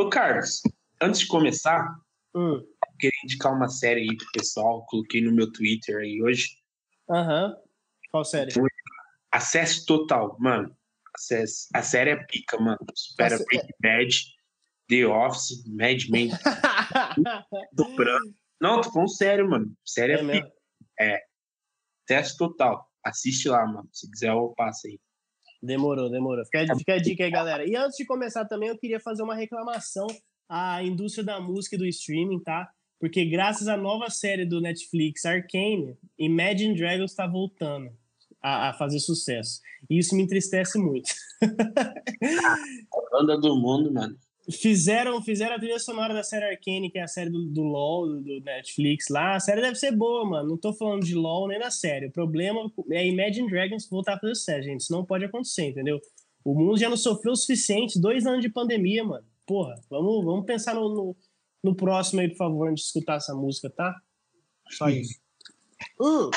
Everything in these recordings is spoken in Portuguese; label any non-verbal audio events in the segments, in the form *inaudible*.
Ô, Carlos, antes de começar, Hum. queria indicar uma série aí pro pessoal, coloquei no meu Twitter aí hoje. Aham. Qual série? Acesso total, mano. Acesso. A série é pica, mano. Supera Ace- Breaking Bad, The Office, Mad Men, *laughs* Soprano. Não, tô falando sério, mano. Série é, é pica. mesmo? Acesso total. Assiste lá, mano. Se quiser, eu passo aí. Demorou, demorou. Fica, fica a dica aí, galera. E antes de começar também, eu queria fazer uma reclamação à indústria da música e do streaming, tá? Porque graças à nova série do Netflix, Arcane, Imagine Dragons tá voltando a, a fazer sucesso. E isso me entristece muito. *laughs* A banda do mundo, mano. Fizeram, fizeram a trilha sonora da série Arcane, que é a série do, do LoL, do, do Netflix lá. A série deve ser boa, mano. Não tô falando de LoL nem da série. O problema é Imagine Dragons voltar a fazer sucesso, gente. Isso não pode acontecer, entendeu? O mundo já não sofreu o suficiente. Dois anos de pandemia, mano. Porra, vamos, vamos pensar no, no, no próximo aí, por favor, antes de escutar essa música, tá? Só isso. Hum,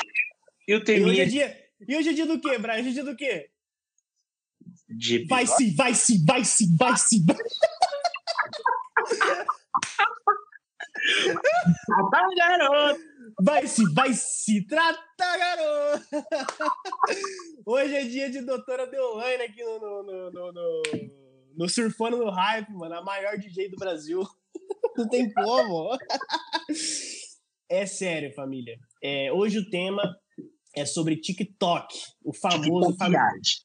E o e, hoje é dia, e hoje é dia do quê, Brian? Hoje é dia do quê? de Vai sim, vai sim, vai Tá, garoto! Vai se, vai se tratar, garoto! Hoje é dia de doutora Deolane aqui no, no, no, no, no, no Surfando no Hype, mano. A maior DJ do Brasil. Não tem como. É sério, família. É, hoje o tema é sobre TikTok. O famoso... TikTok.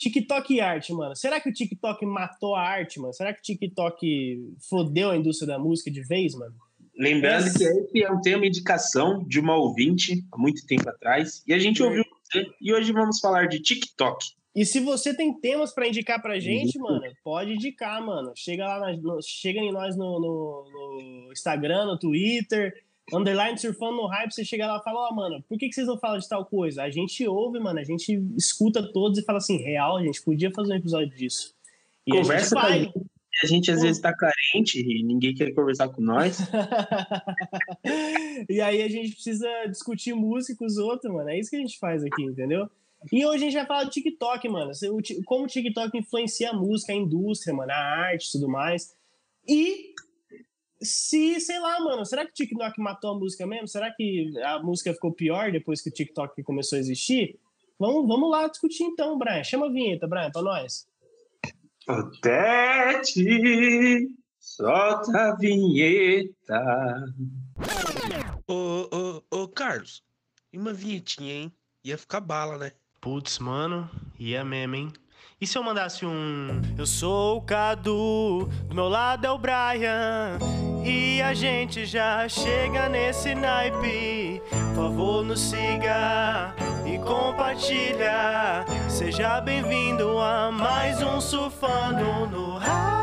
TikTok e arte, mano. Será que o TikTok matou a arte, mano? Será que o TikTok fodeu a indústria da música de vez, mano? Lembrando Essa- que esse é um tema indicação de uma ouvinte há muito tempo atrás. E a gente Hum. ouviu você. E hoje vamos falar de TikTok. E se você tem temas pra indicar pra gente, Uhum. mano, pode indicar, mano. Chega lá, na- no- chega em nós no, no- no Instagram, no Twitter, underline surfando no hype, você chega lá e fala, ó, mano, por que, que vocês não falam de tal coisa? A gente ouve, mano, a gente escuta todos e fala assim, real, a gente podia fazer um episódio disso. E Conversa com a gente. A gente às vezes tá carente e ninguém quer conversar com nós. *laughs* e aí a gente precisa discutir música com os outros, mano. É isso que a gente faz aqui, entendeu? E hoje a gente vai falar do TikTok, mano. Como o TikTok influencia a música, a indústria, mano, a arte e tudo mais. E se, sei lá, mano, será que o TikTok matou a música mesmo? Será que a música ficou pior depois que o TikTok começou a existir? Vamos, vamos lá discutir então, Brian. Chama a vinheta, Brian, pra nós. Tete, solta a vinheta. Ô, ô, ô, Carlos, e uma vinhetinha, hein? Ia ficar bala, né? Putz, mano, ia mesmo, hein? E se eu mandasse um. Eu sou o Cadu, do meu lado é o Brian. E a gente já chega nesse naipe. Por favor, nos siga e compartilha. Seja bem-vindo a mais um Surfando no Hype.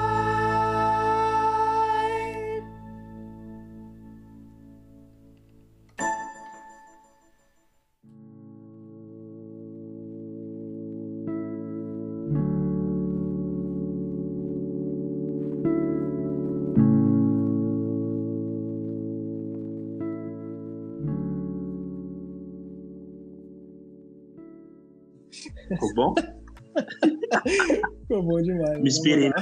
Ficou bom? *laughs* Ficou bom demais. Me inspirei. *laughs*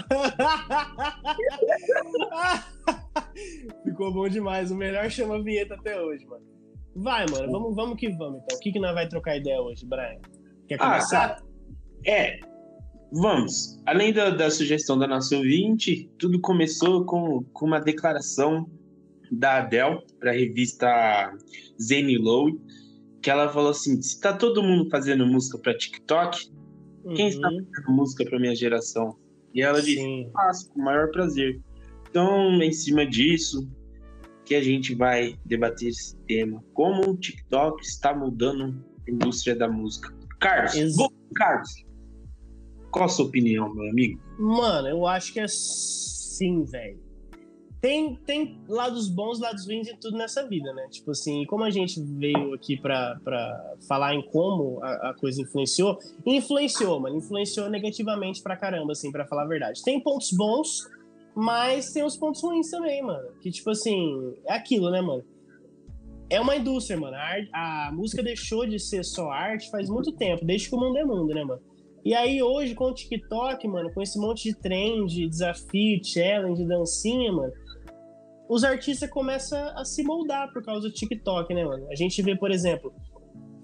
Ficou bom demais. O melhor chama vinheta até hoje, mano. Vai, mano. Vamos, vamos que vamos, então. O que, que nós vai trocar ideia hoje, Brian? Quer Ah, começar? cara, é. Vamos. Além da, da sugestão da nossa ouvinte, tudo começou com, com uma declaração da Adele para a revista Zane Lowe, que ela falou assim: se tá todo mundo fazendo música para TikTok, quem está Uhum, fazendo música para minha geração? E ela disse: Sim. faço, com o maior prazer. Então, em cima disso, que a gente vai debater esse tema. Como o TikTok está mudando a indústria da música. Carlos, Ex- Carlos, qual a sua opinião, meu amigo? Mano, eu acho que é sim, velho. Tem, tem lados bons, lados ruins em tudo nessa vida, né? Tipo assim, como a gente veio aqui pra, falar em como a, a coisa influenciou, influenciou, mano. Influenciou negativamente pra caramba, assim, pra falar a verdade. Tem pontos bons, mas tem os pontos ruins também, mano. Que, tipo assim, é aquilo, né, mano? É uma indústria, mano. A, a música deixou de ser só arte faz muito tempo, desde que o mundo é mundo, né, mano? E aí hoje com o TikTok, mano, com esse monte de trend, desafio, challenge, dancinha, mano, os artistas começam a se moldar por causa do TikTok, né, mano? A gente vê, por exemplo,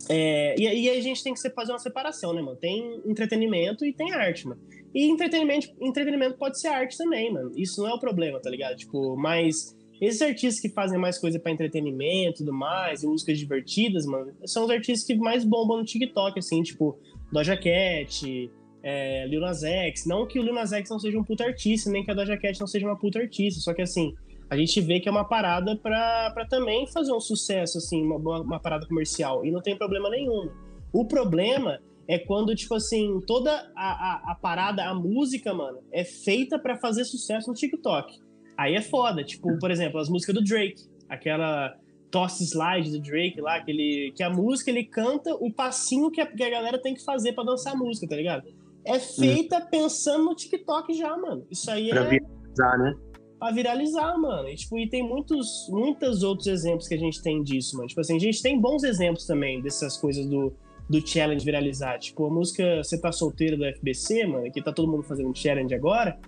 é, e, e a gente tem que fazer uma separação, né, mano? Tem entretenimento e tem arte, mano. E entretenimento, entretenimento pode ser arte também, mano. Isso não é o problema, tá ligado? Tipo, mas esses artistas que fazem mais coisa para entretenimento e tudo mais, e músicas divertidas, mano, são os artistas que mais bombam no TikTok, assim, tipo, Doja Cat, é, Lil Nas X. Não que o Lil Nas X não seja um puta artista, nem que a Doja Cat não seja uma puta artista, só que assim, a gente vê que é uma parada para também fazer um sucesso, assim, uma, uma parada comercial. E não tem problema nenhum. O problema é quando, tipo assim, toda a, a, a parada, a música, mano, é feita para fazer sucesso no TikTok. Aí é foda. Tipo, por exemplo, as músicas do Drake. Aquela Toss Slide do Drake lá, aquele, que a música ele canta o passinho que a, que a galera tem que fazer para dançar a música, tá ligado? É feita hum. pensando no TikTok já, mano. Isso aí pra é. Viralizar, né? Pra viralizar, mano. E, tipo, e tem muitos, muitos outros exemplos que a gente tem disso, mano. Tipo assim, a gente tem bons exemplos também dessas coisas do do challenge viralizar. Tipo, a música Você Tá Solteiro do FBC, mano, que tá todo mundo fazendo challenge agora,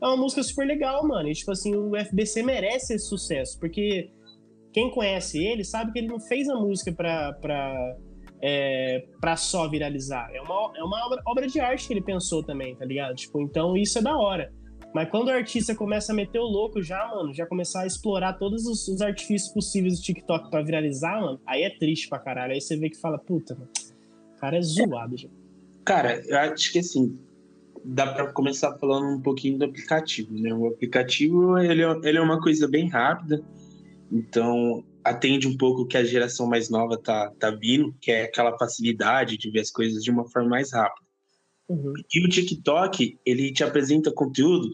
é uma música super legal, mano. E, tipo assim, o FBC merece esse sucesso, porque quem conhece ele sabe que ele não fez a música pra, pra, é, pra só viralizar. É uma, é uma obra, obra de arte que ele pensou também, tá ligado? Tipo, então isso é da hora. Mas quando o artista começa a meter o louco já, mano, já começar a explorar todos os, os artifícios possíveis do TikTok para viralizar, mano, aí é triste pra caralho. Aí você vê que fala, puta, mano, cara é zoado já. Cara, eu acho que assim, dá para começar falando um pouquinho do aplicativo, né? O aplicativo, ele, é, ele é uma coisa bem rápida, então atende um pouco o que a geração mais nova tá, tá vindo, que é aquela facilidade de ver as coisas de uma forma mais rápida. Uhum. E o TikTok, ele te apresenta conteúdo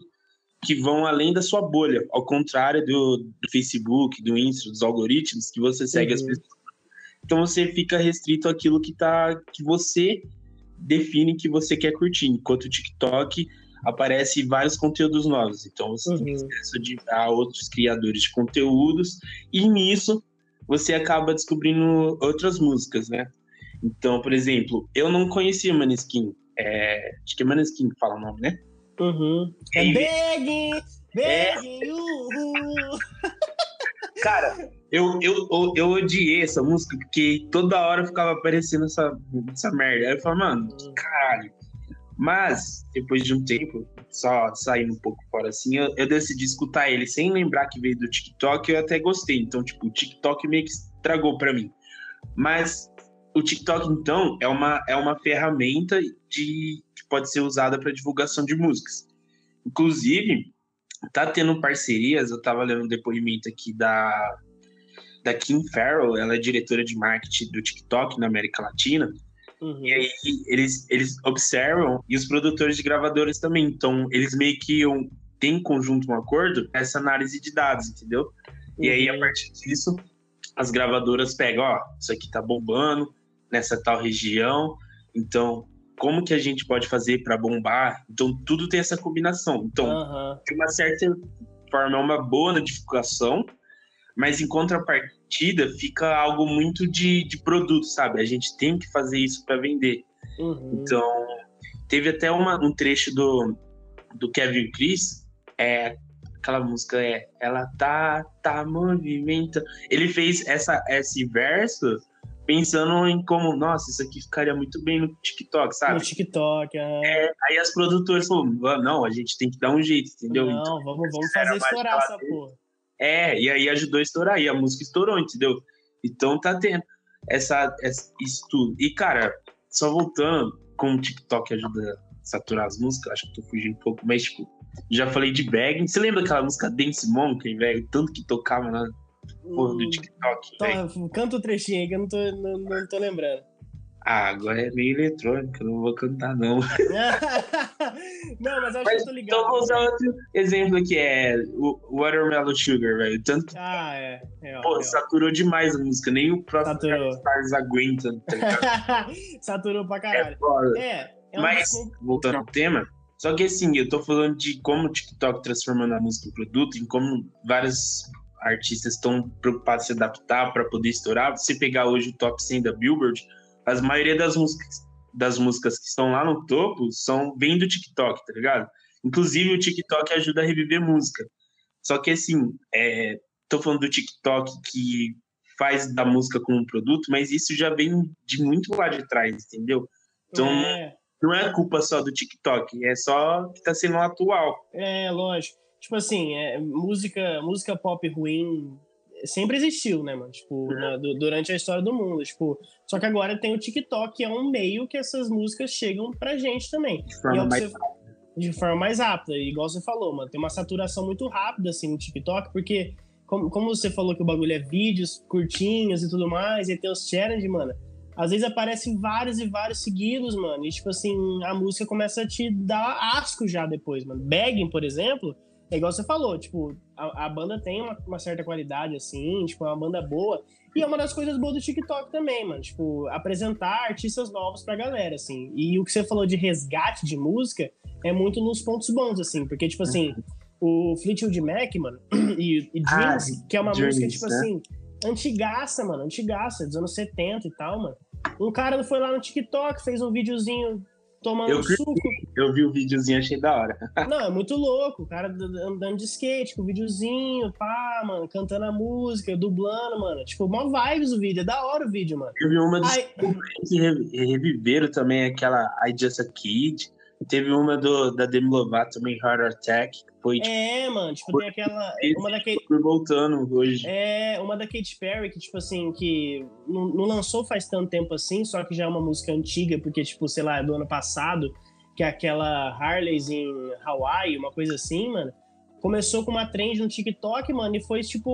que vão além da sua bolha, ao contrário do, do Facebook, do Insta, dos algoritmos, que você segue uhum. as pessoas então você fica restrito àquilo que tá que você define que você quer curtir, enquanto o TikTok aparece vários conteúdos novos. Então você uhum. tem acesso de, a outros criadores de conteúdos e nisso você acaba descobrindo outras músicas, né? Então, por exemplo, eu não conhecia Maneskin. É, acho que é Maneskin que fala o nome, né? Uhum. É Begging, begging, é... uhul. *laughs* Cara, eu, eu, eu, eu, odiei essa música porque toda hora ficava aparecendo essa, essa merda. Aí eu falava, mano, que caralho. Mas, depois de um tempo, só saindo um pouco fora assim, eu, eu, decidi escutar ele sem lembrar que veio do TikTok. Eu até gostei. Então, tipo, o TikTok meio que estragou pra mim. Mas o TikTok, então, é uma, é uma ferramenta de, que pode ser usada para divulgação de músicas. Inclusive, tá tendo parcerias. Eu tava lendo um depoimento aqui da da Kim Farrell, ela é diretora de marketing do TikTok na América Latina. Uhum. E aí eles, eles observam, e os produtores de gravadoras também. Então, eem meio que um, têm em conjunto um acordo essa análise de dados, entendeu? Uhum. E aí, a uhum. partir disso, as gravadoras pegam, ó, isso aqui tá bombando nessa tal região, então como que a gente pode fazer para bombar? Então, tudo tem essa combinação. Então, uhum. de uma certa forma, é uma boa notificação, mas em contrapartida fica algo muito de, de produto, sabe? A gente tem que fazer isso para vender. Uhum. Então, teve até uma, um trecho do, do Kevin Chris, é, aquela música é Ela tá, tá movimenta. Ele fez essa, esse verso pensando em como, nossa, isso aqui ficaria muito bem no TikTok, sabe? No TikTok, é. é aí as produtoras falaram, não, a gente tem que dar um jeito, entendeu? Não, então, vamos, vamos fazer estourar essa porra. É, e aí ajudou a estourar, e a música estourou, entendeu? Então tá tendo essa, essa, isso tudo. E, cara, só voltando, como o TikTok ajuda a saturar as músicas, acho que tô fugindo um pouco, mas, tipo, já falei de Bagging. Você lembra daquela música Dance Monkey, velho? Tanto que tocava na porra do hum, TikTok, hum, Canta o um trechinho aí que eu não tô, não, não tô lembrando. Ah, agora é meio eletrônica, não vou cantar, não. *laughs* *laughs* não, mas acho mas, que eu tô ligado. Então vou usar outro exemplo aqui, é o Watermelon Sugar, velho. Tanto que. Ah, é. é pô, é, saturou demais a música, nem o próprio Stars aguenta, tá ligado? *laughs* saturou pra caralho. É, é, é mas, voltando ao tema, só que assim, eu tô falando de como o TikTok transformando a música em produto, em como vários artistas estão preocupados em se adaptar para poder estourar. Se pegar hoje o top 100 da Billboard a maioria das músicas das músicas que estão lá no topo são bem do TikTok, tá ligado? Inclusive, o TikTok ajuda a reviver música. Só que, assim, é, tô falando do TikTok que faz da música como um produto, mas isso já vem de muito lá de trás, entendeu? Então, é. não é culpa só do TikTok, é só que tá sendo atual. É, lógico. Tipo assim, é, música, música pop ruim sempre existiu, né, mano? Tipo, na, do, durante a história do mundo. Tipo, só que agora tem o TikTok, que é um meio que essas músicas chegam pra gente também. De forma, é mais, você, de forma mais rápida. igual você falou, mano, tem uma saturação muito rápida, assim, no TikTok, porque, como, como você falou que o bagulho é vídeos curtinhos e tudo mais, e tem os challenge, mano. Às vezes aparecem vários e vários seguidos, mano. E, tipo assim, a música começa a te dar asco já depois, mano. Begging, por exemplo, é igual você falou, tipo, a, a banda tem uma, uma, certa qualidade, assim, tipo, é uma banda boa. E é uma das coisas boas do TikTok também, mano. Tipo, apresentar artistas novos pra galera, assim. E o que você falou de resgate de música é muito nos pontos bons, assim. Porque, tipo assim, o Fleetwood Mac, mano, *clears throat* e, e ah, Dreams, ah, que é uma Dreams, música, tipo né? assim, antigaça, mano, antigaça, dos anos 70 e tal, mano. Um cara foi lá no TikTok, fez um videozinho tomando eu suco. Eu vi o videozinho, achei da hora. *laughs* Não, é muito louco. O cara andando de skate com o videozinho, pá, mano, cantando a música, dublando, mano. Tipo, mó vibes o vídeo. É da hora o vídeo, mano. Eu vi uma dos Ai... que reviveram também aquela I Just a Kid. Teve uma do, da Demi Lovato também, Heart Attack. Foi, tipo, é, mano, tipo, tem aquela. Uma da Kate, voltando hoje. É, uma da Katy Perry, que, tipo assim, que não, não, lançou faz tanto tempo assim, só que já é uma música antiga, porque, tipo, sei lá, é do ano passado, que é aquela Harley's em Hawaii, uma coisa assim, mano. Começou com uma trend no TikTok, mano, e foi, tipo,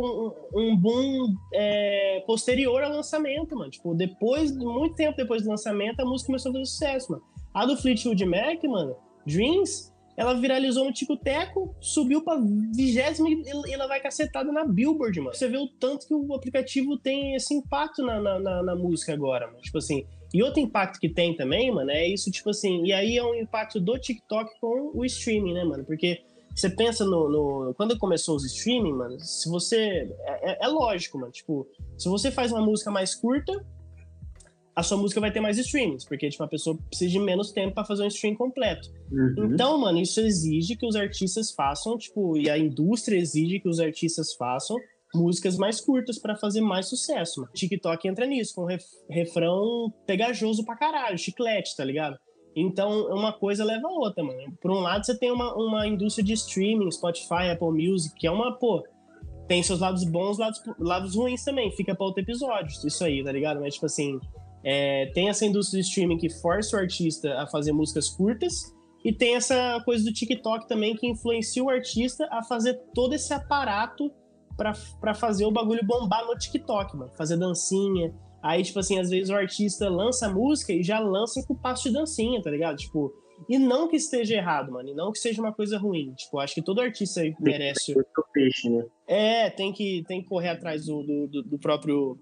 um, um boom é, posterior ao lançamento, mano. Tipo, depois, muito tempo depois do lançamento, a música começou a fazer sucesso, mano. A do Fleetwood Mac, mano, Dreams, ela viralizou no Tico Teco, subiu pra vigésima e ela vai cacetada na Billboard, mano. Você vê o tanto que o aplicativo tem esse impacto na, na, na, na música agora, mano. Tipo assim, e outro impacto que tem também, mano, é isso, tipo assim, e aí é um impacto do TikTok com o streaming, né, mano? Porque você pensa no, no, Quando começou os streaming, mano, se você. É, é, é, lógico, mano. Tipo, se você faz uma música mais curta, a sua música vai ter mais streams, porque tipo, a pessoa precisa de menos tempo para fazer um stream completo. Uhum. Então, mano, isso exige que os artistas façam, tipo, e a indústria exige que os artistas façam músicas mais curtas para fazer mais sucesso. Mano. TikTok entra nisso, com ref refrão pegajoso pra caralho, chiclete, tá ligado? Então, uma coisa leva a outra, mano. Por um lado, você tem uma, uma indústria de streaming, Spotify, Apple Music, que é uma, pô, tem seus lados bons, lados, lados ruins também. Fica pra outro episódio, isso aí, tá ligado? Mas, tipo assim, é, tem essa indústria de streaming que força o artista a fazer músicas curtas, e tem essa coisa do TikTok também que influencia o artista a fazer todo esse aparato para fazer o bagulho bombar no TikTok, mano. Fazer dancinha. Aí, tipo assim, às vezes o artista lança a música e já lança com passo de dancinha, tá ligado? Tipo, e não que esteja errado, mano. E não que seja uma coisa ruim. Tipo, acho que todo artista merece. Peixe, né? É, tem que, tem que correr atrás do, do, do próprio.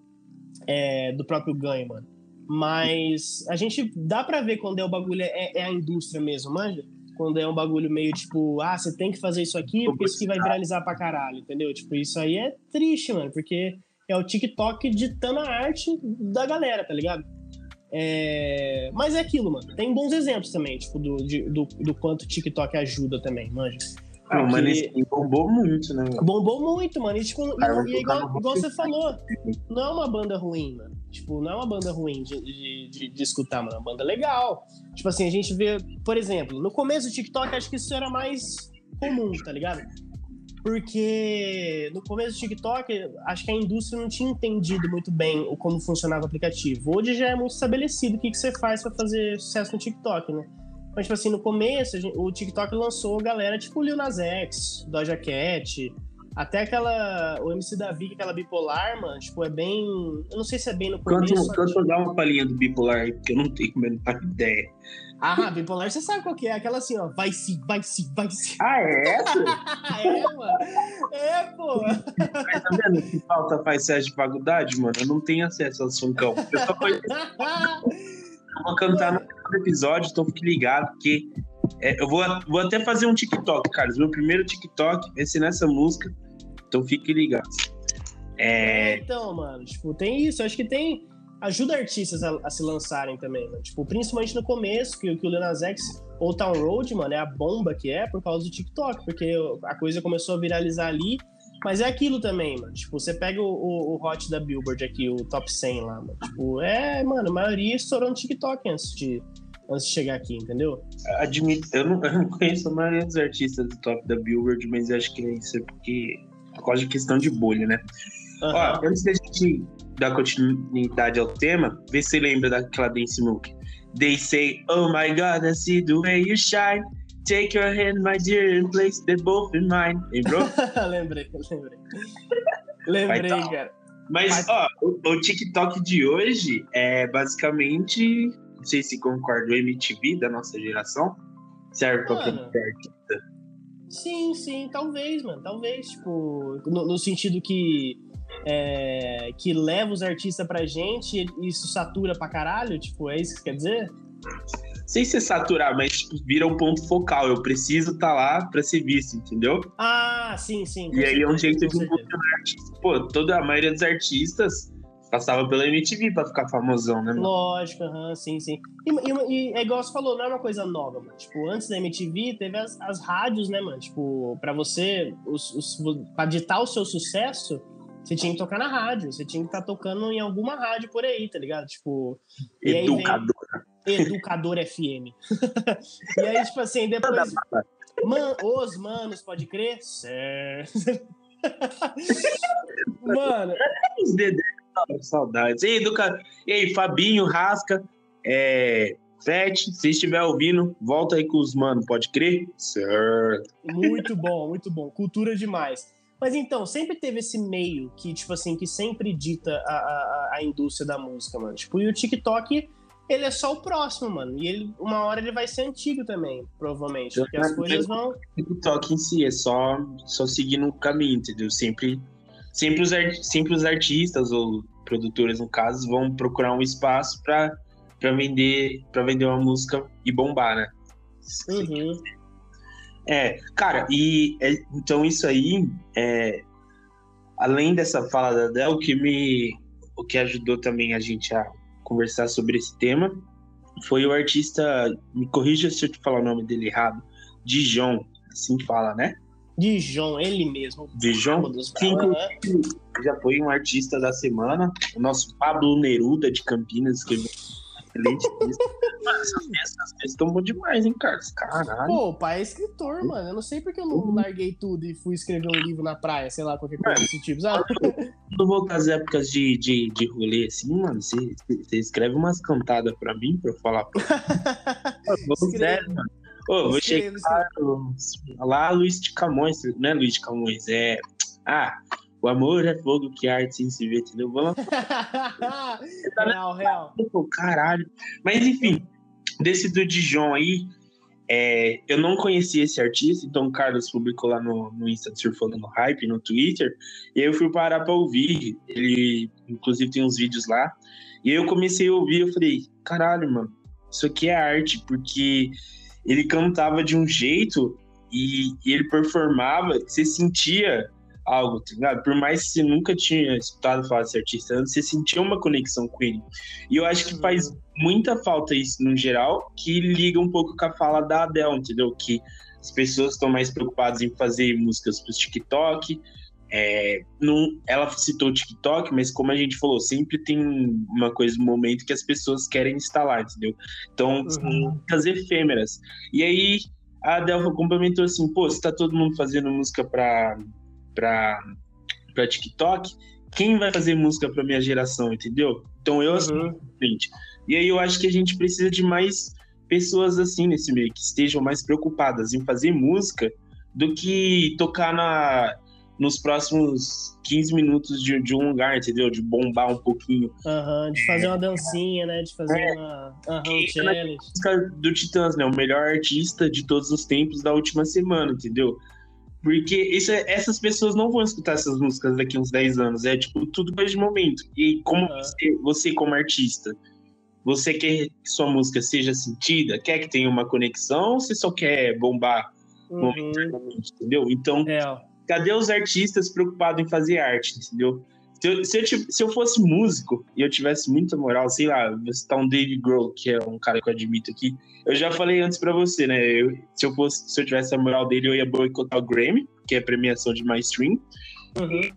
É, do próprio ganho, mano. Mas a gente dá para ver quando é o bagulho é, é, a indústria mesmo, manja? Quando é um bagulho meio tipo, ah, você tem que fazer isso aqui porque isso aqui vai viralizar pra caralho, entendeu? Tipo, isso aí é triste, mano, porque é o TikTok ditando a arte da galera, tá ligado? É... Mas é aquilo, mano. Tem bons exemplos também, tipo, do, de, do, do quanto o TikTok ajuda também, manja. Ah, o Maneskin bombou muito, né? Bombou muito, mano. E, tipo, e, e igual, igual você falou, não é uma banda ruim, mano. Tipo, não é uma banda ruim de, de, de, de, escutar, mano. É uma banda legal. Tipo assim, a gente vê, por exemplo, no começo do TikTok, acho que isso era mais comum, tá ligado? Porque no começo do TikTok, acho que a indústria não tinha entendido muito bem como funcionava o aplicativo. Hoje já é muito estabelecido o que, que você faz para fazer sucesso no TikTok, né? Mas, tipo assim, no começo, gente, o TikTok lançou galera tipo Lil Nas X, Doja Cat, até aquela. O MC Davi, aquela bipolar, mano, tipo, é bem. Eu não sei se é bem no começo. Quanto, quanto dá uma palhinha do bipolar porque eu não tenho menor ideia. Ah, bipolar você sabe qual que é? Aquela assim, ó. Vai sim, vai sim, vai sim. Ah, é *laughs* é, mano. É, pô. Mas tá vendo que falta faz de faculdade, mano? Eu não tenho acesso ao funkão. Eu só conheço. *laughs* eu vou cantar no episódio, então fique ligado, porque é, eu vou, vou até fazer um TikTok, Carlos. Meu primeiro TikTok vai ser nessa música, então fique ligado. É... é... então, mano, tipo, tem isso. Acho que tem. ajuda artistas a, a se lançarem também. Tipo, principalmente no começo, que, que o Lil Nas X ou Town Road, mano, é a bomba que é por causa do TikTok, porque a coisa começou a viralizar ali. Mas é aquilo também, mano. Tipo, você pega o, o, o Hot da Billboard aqui, o top 100 lá, mano. Tipo, é, mano, a maioria estourou no TikTok antes de, antes de chegar aqui, entendeu? Admito, eu não, eu não conheço a maioria dos artistas do top da Billboard, mas acho que isso é porque. Por causa de questão de bolha, né? Uhum. Ó, antes da gente dar continuidade ao tema, vê se você lembra daquela Dance Mook. They say, oh my god, I see the way you shine. Take your hand, my dear, and place them both in mine. Lembrou? *laughs* lembrei, lembrei. Lembrei, tá. cara. Mas, ó, o, o, TikTok de hoje é basicamente, não sei se concorda, o MTV da nossa geração. Serve pra promover artista. Sim, sim, talvez, mano. Talvez, tipo, no, no sentido que é, que leva os artistas pra gente e isso satura pra caralho? Tipo, é isso que quer dizer? Sem ser saturar, mas tipo, vira um ponto focal. Eu preciso estar tá lá pra ser visto, entendeu? Ah, sim, sim. E aí é um jeito de impulsionar artista. Pô, toda a maioria dos artistas passava pela MTV pra ficar famosão, né? Mano? Lógico, uhum, sim, sim. E, e, e, é igual você falou, não é uma coisa nova, mano. Tipo, antes da MTV, teve as, as rádios, né, mano? Tipo, pra você, os, os, pra ditar o seu sucesso, você tinha que tocar na rádio, você tinha que estar tá tocando em alguma rádio por aí, tá ligado? Tipo. Educador. Educador FM. *laughs* e aí, tipo assim, depois. Man, os manos, pode crer? Certo. *laughs* Mano. *laughs* Saudades. E aí, Educa... e aí, Fabinho, Rasca, é... Fete, se estiver ouvindo, volta aí com os manos, pode crer? Certo. Muito bom, muito bom. Cultura demais. Mas então, sempre teve esse meio que, tipo assim, que sempre dita a, a, a indústria da música, mano. Tipo, e o TikTok, ele é só o próximo, mano. E ele, uma hora ele vai ser antigo também, provavelmente. Porque as coisas vão. O TikTok em si é só, só seguindo o caminho, entendeu? Sempre, sempre, os, sempre os artistas ou produtores, no caso, vão procurar um espaço para vender, pra vender uma música e bombar, né? Uhum. É, cara, e é, então isso aí, é, além dessa fala da Adele, o que me, o que ajudou também a gente a conversar sobre esse tema foi o artista, me corrija se eu te falar o nome dele errado, Dijon, assim fala, né? Dijon, ele mesmo. Dijon, cinco, já foi um artista da semana, o nosso Pablo Neruda de Campinas escreveu excelente Mano, *laughs* essas peças estão bom demais, hein, Carlos? Caralho. Pô, o pai é escritor, mano. Eu não sei porque eu não uhum. larguei tudo e fui escrever um livro na praia, sei lá, qualquer coisa desse tipo, sabe? Quando voltar às épocas de, de, de rolê assim, mano, você, escreve umas cantadas pra mim, pra eu falar. Vamos *laughs* sério, mano. Ô, vou chegar lá, Luiz de Camões, não é Luiz de Camões, é. Ah, o amor é fogo que arte sem se ver, entendeu? Vamos *laughs* real, real. Caralho. Mas enfim, desse do Dijon aí, é, eu não conhecia esse artista, então o Carlos publicou lá no, no Insta Surfando no Hype, no Twitter, e aí eu fui parar pra ouvir. Ele, inclusive, tem uns vídeos lá. E aí eu comecei a ouvir, eu falei, caralho, mano, isso aqui é arte, porque ele cantava de um jeito e, e ele performava, você sentia algo, tá ligado? Por mais que você nunca tinha escutado falar desse artista antes, você sentia uma conexão com ele. E eu acho que faz uhum. muita falta isso no geral, que liga um pouco com a fala da Adele, entendeu? Que as pessoas estão mais preocupadas em fazer músicas pro TikTok. É, não, ela citou o TikTok, mas como a gente falou, sempre tem uma coisa, um momento que as pessoas querem instalar, entendeu? Então, uhum. são muitas efêmeras. E aí, a Adele complementou assim, pô, se tá todo mundo fazendo música pra para para TikTok, quem vai fazer música para minha geração, entendeu? Então eu uhum. frente. E aí eu acho que a gente precisa de mais pessoas assim nesse meio que estejam mais preocupadas em fazer música do que tocar na nos próximos 15 minutos de, de um lugar, entendeu? De bombar um pouquinho. Uhum, de fazer uma dancinha, né? De fazer é. uma uhum, challenge. Do Titãs, né? O melhor artista de todos os tempos da última semana, entendeu? Porque isso é, essas pessoas não vão escutar essas músicas daqui uns 10 anos. É tipo tudo coisa de momento. E como uhum. você, você, como artista, você quer que sua música seja sentida? Quer que tenha uma conexão ou você só quer bombar uhum. momentaneamente, entendeu? Então, é. cadê os artistas preocupados em fazer arte, entendeu? Se eu, se, eu, se eu, fosse músico e eu tivesse muita moral, sei lá, vou citar um Dave Grohl, que é um cara que eu admito aqui. Eu já falei antes para você, né? Eu, se, eu fosse, se eu tivesse a moral dele, eu ia boicotar o Grammy, que é a premiação de mais stream. Uhum.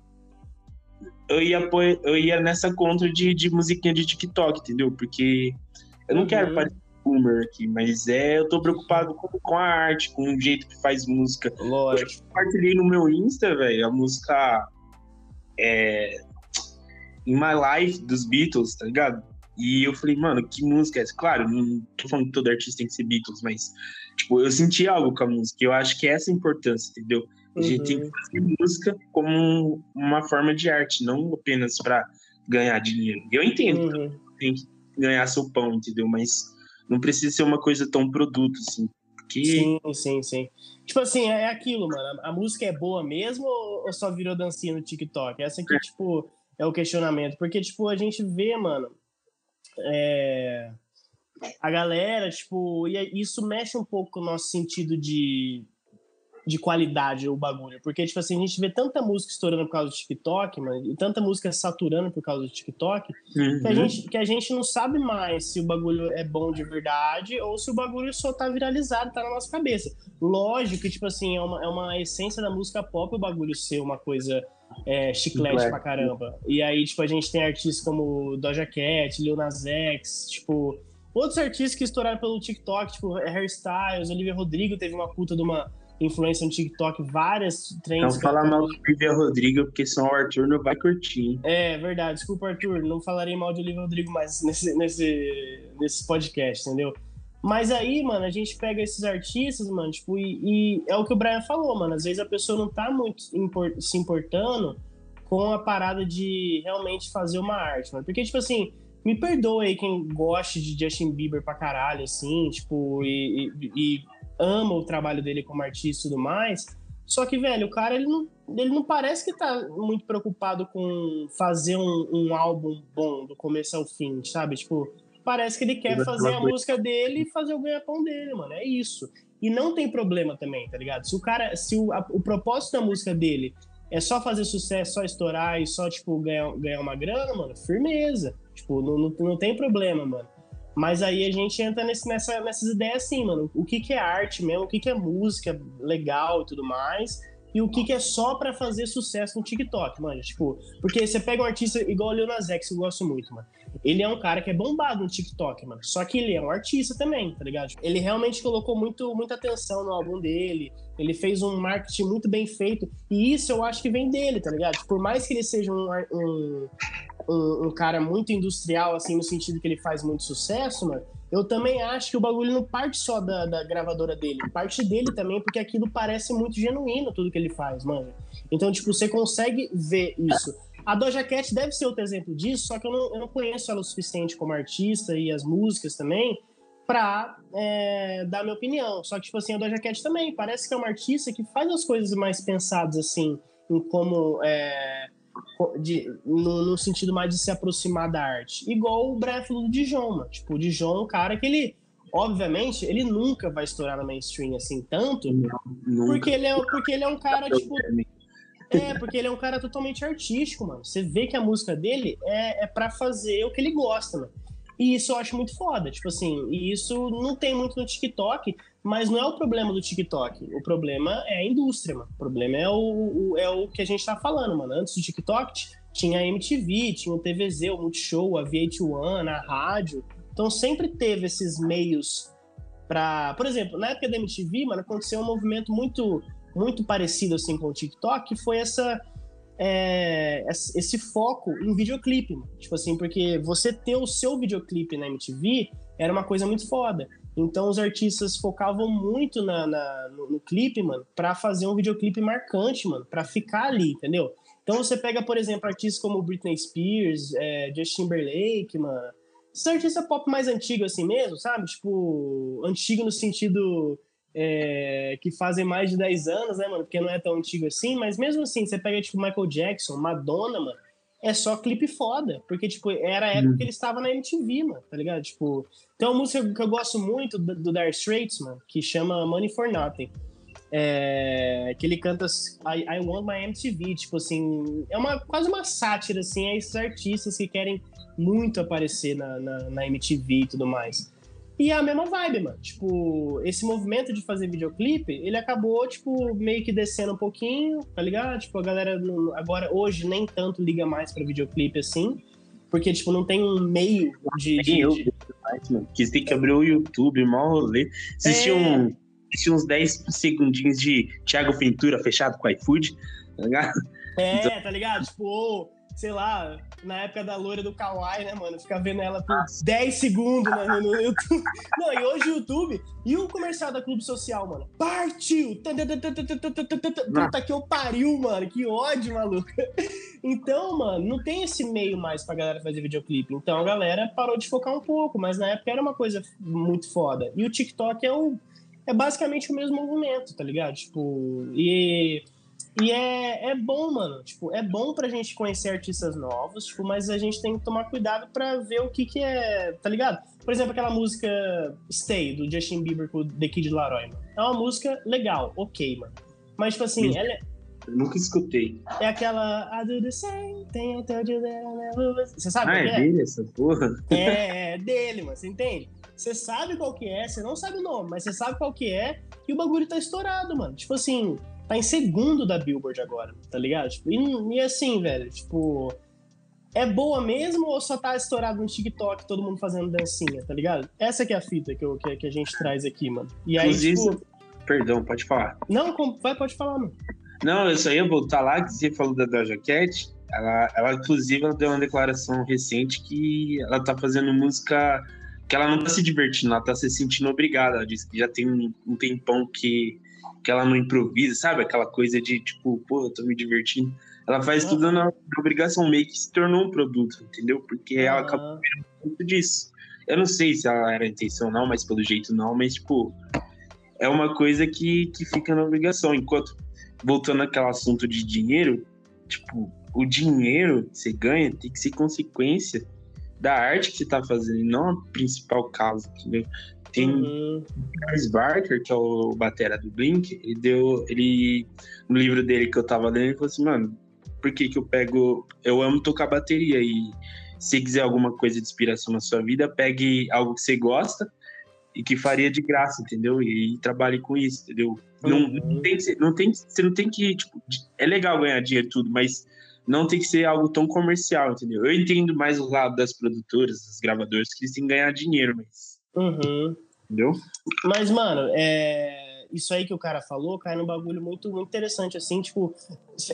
Eu, ia, eu ia nessa contra de, de musiquinha de TikTok, entendeu? Porque eu não uhum. quero parecer boomer aqui, mas é, eu tô preocupado com, com a arte, com o jeito que faz música. Lógico. Eu compartilhei no meu Insta, velho, a música é, In My Life dos Beatles, tá ligado? E eu falei, mano, que música é essa? Claro, não tô falando que todo artista tem que ser Beatles, mas, tipo, eu senti algo com a música. Eu acho que é essa a importância, entendeu? A gente tem que uhum. fazer música como uma forma de arte, não apenas para ganhar dinheiro. Eu entendo uhum. que tem que ganhar seu pão, entendeu? Mas não precisa ser uma coisa tão produto, assim. Sim, sim, sim. Tipo assim, é aquilo, mano. A música é boa mesmo ou só virou dancinha no TikTok? Essa aqui, é. tipo, é o questionamento. Porque, tipo, a gente vê, mano. É... A galera, tipo, e isso mexe um pouco com o nosso sentido de, de qualidade o bagulho. Porque, tipo assim, a gente vê tanta música estourando por causa do TikTok, mano, e tanta música saturando por causa do TikTok, uhum. que, a gente, que a gente não sabe mais se o bagulho é bom de verdade ou se o bagulho só tá viralizado, tá na nossa cabeça. Lógico que, tipo assim, é uma, é uma essência da música pop o bagulho ser uma coisa é, chiclete Chiclete. pra caramba. E aí, tipo, a gente tem artistas como Doja Cat, Lil Nas X, tipo... Outros artistas que estouraram pelo TikTok, tipo Hairstyles, Olivia Rodrigo teve uma puta de uma influência no TikTok, várias trends. Não fala mal de Olivia Rodrigo, porque senão o Arthur não vai curtir. É verdade, desculpa, Arthur, não falarei mal de Olivia Rodrigo mais nesse, nesse, nesse podcast, entendeu? Mas aí, mano, a gente pega esses artistas, mano, tipo, e, e, é o que o Brian falou, mano. Às vezes a pessoa não tá muito import, se importando com a parada de realmente fazer uma arte, mano. Porque, tipo assim, me perdoe aí quem gosta de Justin Bieber pra caralho, assim, tipo, e, e, e ama o trabalho dele como artista e tudo mais. Só que, velho, o cara, ele não, ele não parece que tá muito preocupado com fazer um, um álbum bom do começo ao fim, sabe? Tipo, parece que ele quer fazer a música dele e fazer o ganha-pão dele, mano. É isso. E não tem problema também, tá ligado? Se o cara, se o, a, o propósito da música dele é só fazer sucesso, só estourar e só, tipo, ganhar, ganhar uma grana, mano, firmeza. Tipo, não, não, não tem problema, mano. Mas aí a gente entra nesse, nessa, nessas ideias assim, mano. O que, que é arte mesmo, o que, que é música legal e tudo mais. E o que, que é só para fazer sucesso no TikTok, mano. Tipo, porque você pega um artista igual o Lil Nas X, que eu gosto muito, mano. Ele é um cara que é bombado no TikTok, mano. Só que ele é um artista também, tá ligado? Ele realmente colocou muito, muita atenção no álbum dele. Ele fez um marketing muito bem feito. E isso eu acho que vem dele, tá ligado? Por mais que ele seja um, um um, um, cara muito industrial, assim, no sentido que ele faz muito sucesso, mano, eu também acho que o bagulho não parte só da, da gravadora dele, parte dele também, porque aquilo parece muito genuíno, tudo que ele faz, mano. Então, tipo, você consegue ver isso. A Doja Cat deve ser outro exemplo disso, só que eu não, eu não conheço ela o suficiente como artista e as músicas também pra é, dar minha opinião. Só que, tipo assim, a Doja Cat também parece que é uma artista que faz as coisas mais pensadas, assim, em como é, de, no, no, sentido mais de se aproximar da arte. Igual o Brian falou do Dijon, mano. Tipo, o Dijon é um cara que ele, obviamente, ele nunca vai estourar no mainstream assim tanto, não, porque, ele é, porque ele é um cara, tipo... É, porque ele é um cara totalmente artístico, mano. Você vê que a música dele é, é para fazer o que ele gosta, mano. E isso eu acho muito foda, tipo assim, e isso não tem muito no TikTok, mas não é o problema do TikTok. O problema é a indústria, mano. O problema é o, o é o que a gente tá falando, mano. Antes do TikTok, tinha a MTV, tinha o TVZ, o Multishow, a VH1, a rádio. Então sempre teve esses meios para, por exemplo, na época da MTV, mano, aconteceu um movimento muito muito parecido assim com o TikTok, foi essa é, esse foco em videoclipe, mano. tipo assim, porque você ter o seu videoclipe na MTV era uma coisa muito foda. Então os artistas focavam muito na, na no, no, clipe, mano, pra fazer um videoclipe marcante, mano, pra ficar ali, entendeu? Então você pega, por exemplo, artistas como Britney Spears, é, Justin Timberlake, mano. Esses artistas pop mais antigos assim mesmo, sabe? Tipo, antigo no sentido é, que fazem mais de 10 anos, né, mano? Porque não é tão antigo assim, mas mesmo assim, você pega, tipo, Michael Jackson, Madonna, mano é só clipe foda. Porque, tipo, era a época uhum. que ele estava na MTV, mano, tá ligado? Tipo, tem uma música que eu gosto muito do, do Dire Straits, mano, que chama Money for Nothing. É, que ele canta I, I Want My MTV, tipo assim, é uma, quase uma sátira, assim, a esses artistas que querem muito aparecer na, na, na MTV e tudo mais. E é a mesma vibe, mano. Tipo, esse movimento de fazer videoclipe, ele acabou, tipo, meio que descendo um pouquinho, tá ligado? Tipo, a galera agora, hoje, nem tanto liga mais pra videoclipe assim. Porque, tipo, não tem um meio de. de, eu, de... Que tem que abrir o YouTube, mal rolê. Assistir, é... um, assistir uns 10 segundinhos de Thiago Ventura fechado com iFood, tá ligado? É, então... tá ligado? Tipo, sei lá, na época da loira do Kawaii, né, mano? Ficar vendo ela por 10 segundos mano, no YouTube. *laughs* Não, e hoje o YouTube e o comercial da Clube Social, mano. Partiu! Puta que eu pariu, mano. Que ódio, maluco. *laughs* Então, mano, não tem esse meio mais pra galera fazer videoclipe. Então a galera parou de focar um pouco, mas na época era uma coisa muito foda. E o TikTok é o. É basicamente o mesmo movimento, tá ligado? Tipo, e e é, é bom, mano. Tipo, é bom pra gente conhecer artistas novos, tipo, mas a gente tem que tomar cuidado pra ver o que que é, tá ligado? Por exemplo, aquela música Stay, do Justin Bieber com The Kid Laroi, mano. É uma música legal, ok, mano. Mas, tipo assim, ela é... Eu nunca escutei. É aquela I do the same thing, told you that I never... Você sabe ah, é, é dele essa porra? É, *laughs* é dele, mano. Você entende? Você sabe qual que é, você não sabe o nome, mas você sabe qual que é e o bagulho tá estourado, mano. Tipo assim, tá em segundo da Billboard agora, tá ligado? Tipo, e, e, assim, velho, tipo. É boa mesmo ou só tá estourado no TikTok, todo mundo fazendo dancinha, tá ligado? Essa que é a fita que, eu, que, que a gente traz aqui, mano. E aí, tipo... Perdão, pode falar. Não, vai, pode falar, mano. Não, eu só ia voltar lá, que você falou da Doja Cat. Ela, ela, inclusive, ela deu uma declaração recente que ela tá fazendo música que ela não tá se divertindo, ela tá se sentindo obrigada. Ela disse que já tem um, um tempão que que ela não improvisa, sabe? Aquela coisa de tipo, pô, eu tô me divertindo. Ela faz uhum. tudo na obrigação, meio que se tornou um produto, entendeu? Porque uhum. ela acabou vendo muito disso. Eu não sei se ela era intencional, mas pelo jeito não, mas tipo, é uma coisa que, que fica na obrigação. Enquanto, voltando àquele assunto de dinheiro, tipo, o dinheiro que você ganha tem que ser consequência da arte que você tá fazendo, não a principal causa, entendeu? Tem uhum. Charles Barker, que é o batera do Blink, ele deu. Ele. No livro dele que eu tava lendo, ele falou assim, mano, por que, que eu pego. Eu amo tocar bateria e se quiser alguma coisa de inspiração na sua vida, pegue algo que você gosta e que faria de graça, entendeu? E, e trabalhe com isso, entendeu? Uhum. Não, não, tem que não tem, você não tem que, tipo, é legal ganhar dinheiro tudo, mas não tem que ser algo tão comercial, entendeu? Eu entendo mais o lado das produtoras, das gravadoras, que eles têm que ganhar dinheiro, mas... Uhum. Entendeu? Mas, mano, é... isso aí que o cara falou cai num bagulho muito, muito interessante, assim, tipo,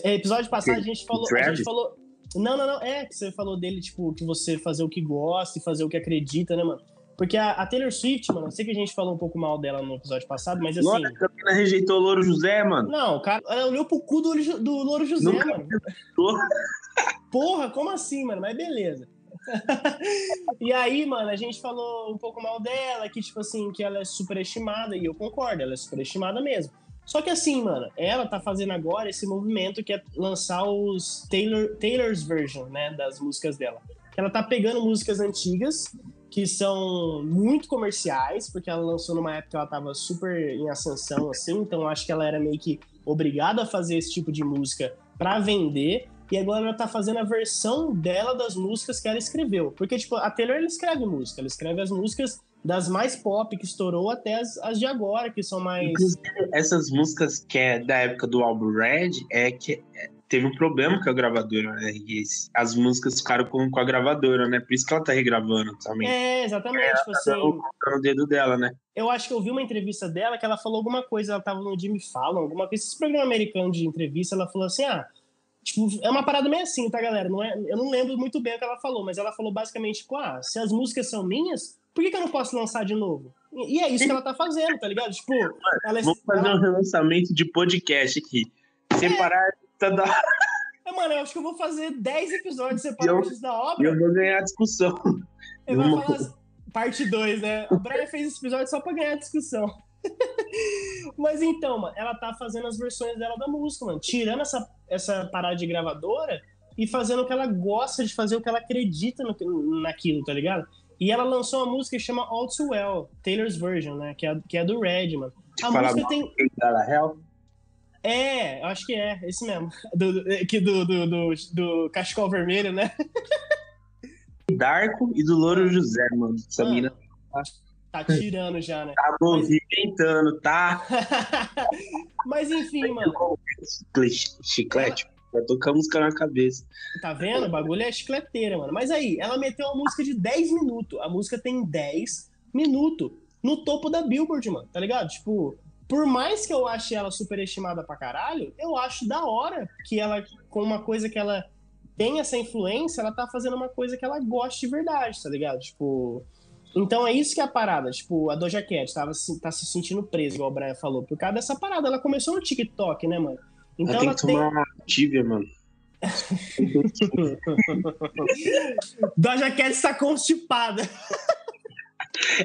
episódio passado a gente falou. A gente falou. Não, não, não. É que você falou dele, tipo, que você fazer o que gosta e fazer o que acredita, né, mano? Porque a, a, Taylor Swift, mano, eu sei que a gente falou um pouco mal dela no episódio passado, mas assim. Nossa, a Camila rejeitou o Louro José, mano. Não, o cara ela olhou pro cu do, do Louro José, Nunca mano. *laughs* Porra, como assim, mano? Mas beleza. *laughs* e aí, mano, a gente falou um pouco mal dela, que, tipo assim, que ela é superestimada, e eu concordo, ela é superestimada mesmo. Só que assim, mano, ela tá fazendo agora esse movimento que é lançar os Taylor, Taylor's version, né, das músicas dela. Ela tá pegando músicas antigas, que são muito comerciais, porque ela lançou numa época que ela tava super em ascensão, assim, então acho que ela era meio que obrigada a fazer esse tipo de música para vender, e agora ela tá fazendo a versão dela das músicas que ela escreveu. Porque, tipo, a Taylor ela escreve música, ela escreve as músicas das mais pop que estourou até as, as de agora, que são mais. Inclusive, essas músicas que é da época do álbum Red é que é, teve um problema com a gravadora, né? E as músicas ficaram com, com a gravadora, né? Por isso que ela tá regravando também. É, exatamente. É, tipo assim. no dedo dela, né? Eu acho que eu vi uma entrevista dela que ela falou alguma coisa, ela tava no Jimmy Fallon, alguma coisa, esse programa americano de entrevista, ela falou assim: ah Tipo, é uma parada meio assim, tá, galera? Não é, eu não lembro muito bem o que ela falou, mas ela falou basicamente, tipo, ah, se as músicas são minhas, por que, que eu não posso lançar de novo? E, e é isso que ela tá fazendo, tá ligado? Tipo, ela Vamos fazer ela... um relançamento de podcast aqui. Separar é. toda. É, mano, eu acho que eu vou fazer 10 episódios separados da obra. E eu vou ganhar discussão. Eu vou falar parte 2, né? O Brian fez esse episódio só pra ganhar discussão. *laughs* Mas então, mano, ela tá fazendo as versões dela da música, mano. Tirando essa, essa parada de gravadora e fazendo o que ela gosta de fazer, o que ela acredita no, naquilo, tá ligado? E ela lançou uma música que chama All Too Well, Taylor's Version, né? Que é, que é do Red, mano. A falava música tem. da real. É, eu acho que é, esse mesmo. *laughs* Do, do, que do, do, do, do cachecol vermelho, né? *laughs* Darko e do Louro José, mano. Essa Mano, mina Tá tirando já, né? tá movimentando, tá? *laughs* Mas enfim, mano. Chiclete, chiclete. Já tô com a música na cabeça. Tá vendo? O bagulho é chicleteira, mano. Mas aí, ela meteu uma música de 10 minutos. A música tem 10 minutos no topo da Billboard, mano. Tá ligado? Tipo, por mais que eu ache ela superestimada pra caralho, eu acho da hora que ela, com uma coisa que ela tem essa influência, ela tá fazendo uma coisa que ela gosta de verdade, tá ligado? Tipo. Então é isso que é a parada. Tipo, a Doja Cat tava, tá se sentindo presa, igual o Brian falou, por causa dessa parada. Ela começou no TikTok, né, mano? Então ela tem ela que tem. tomar uma tíbia, mano. *laughs* Doja Cat está constipada. *laughs*